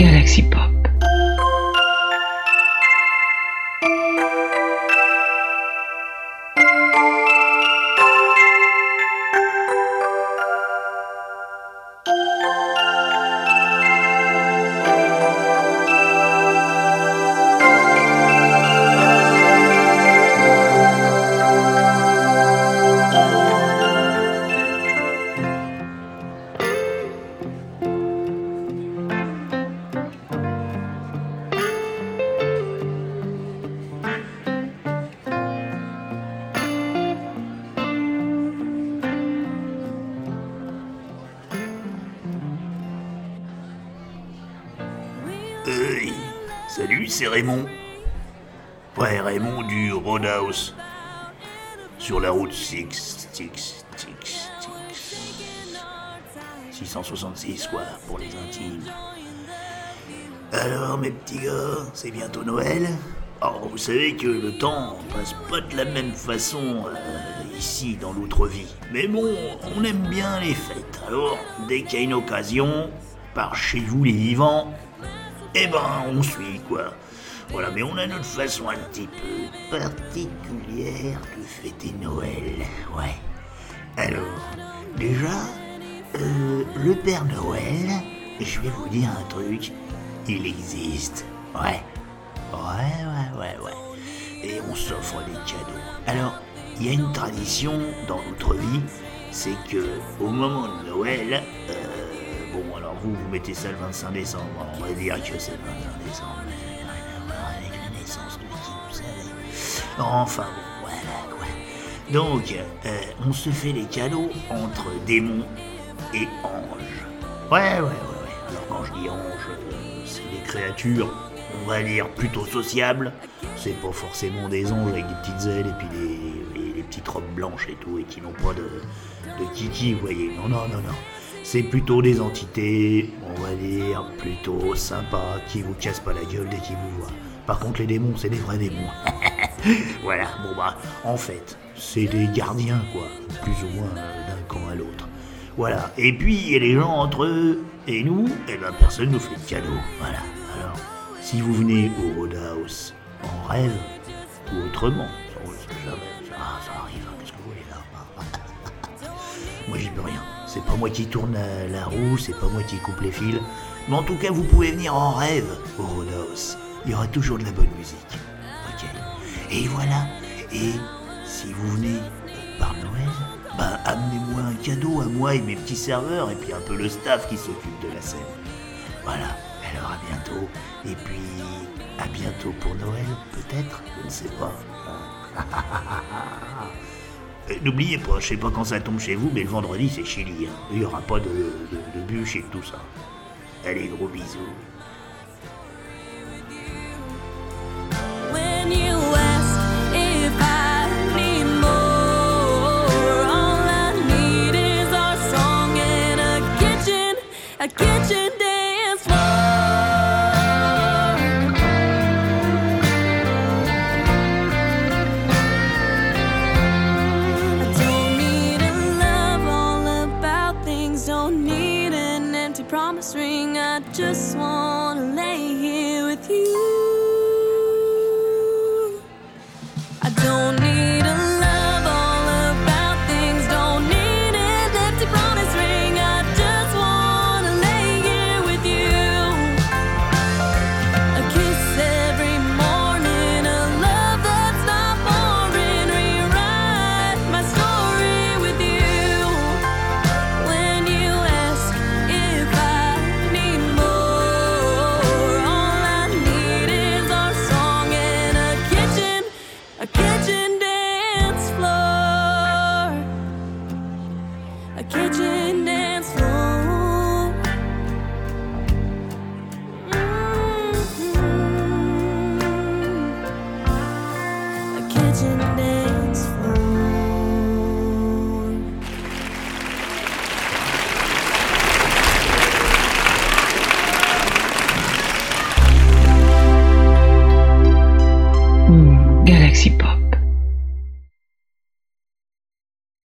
Galaxy Pop. Hey, salut, c'est Raymond. Ouais, Raymond du Roadhouse. Sur la route 6, 6, 6, 6. 666, quoi, pour les intimes. Alors, mes petits gars, c'est bientôt Noël Oh, vous savez que le temps passe pas de la même façon euh, ici dans l'autre vie. Mais bon, on aime bien les fêtes. Alors, dès qu'il y a une occasion, par chez vous les vivants, eh ben, on suit, quoi. Voilà, mais on a notre façon un petit peu particulière de fêter Noël. Ouais. Alors, déjà, euh, le Père Noël, je vais vous dire un truc, il existe. Ouais. Ouais, ouais, ouais, ouais. Et on s'offre des cadeaux. Alors, il y a une tradition dans notre vie, c'est que au moment de Noël, euh, alors vous, mettez ça le 25 décembre, on va dire que c'est le 25 décembre. avec la naissance de qui, vous savez. Enfin, bon, voilà, quoi. Donc, euh, on se fait les cadeaux entre démons et anges. Ouais, ouais, ouais, ouais. Alors quand je dis anges, euh, c'est des créatures, on va dire plutôt sociables. C'est pas forcément des anges avec des petites ailes et puis des, des petites robes blanches et tout, et qui n'ont pas de, de kiki, vous voyez. Non, non, non, non. C'est plutôt des entités, on va dire, plutôt sympas, qui vous cassent pas la gueule dès qu'ils vous voient. Par contre, les démons, c'est des vrais démons. voilà, bon bah, en fait, c'est des gardiens, quoi, plus ou moins euh, d'un camp à l'autre. Voilà, et puis, il y a les gens entre eux et nous, eh ben, personne nous fait de cadeau. Voilà, alors, si vous venez au Roadhouse en rêve, ou autrement, sait jamais, ça, ça arrive, hein, qu'est-ce que vous voulez là? Moi, j'y peux rien. C'est pas moi qui tourne la, roue, c'est pas moi qui coupe les fils. Mais en tout cas, vous pouvez venir en rêve au. Il y aura toujours de la bonne musique. Ok Et voilà. Et si vous venez par Noël, ben amenez-moi un cadeau à moi et mes petits serveurs et puis un peu le staff qui s'occupe de la scène. Voilà. Alors à bientôt. Et puis à bientôt pour Noël, peut-être. Je ne sais pas. Euh, N'oubliez pas, je sais pas quand ça tombe chez vous, mais le vendredi c'est Chili. Il y aura pas de, de, de bûche et tout ça. Allez, gros bisous. Just wanna in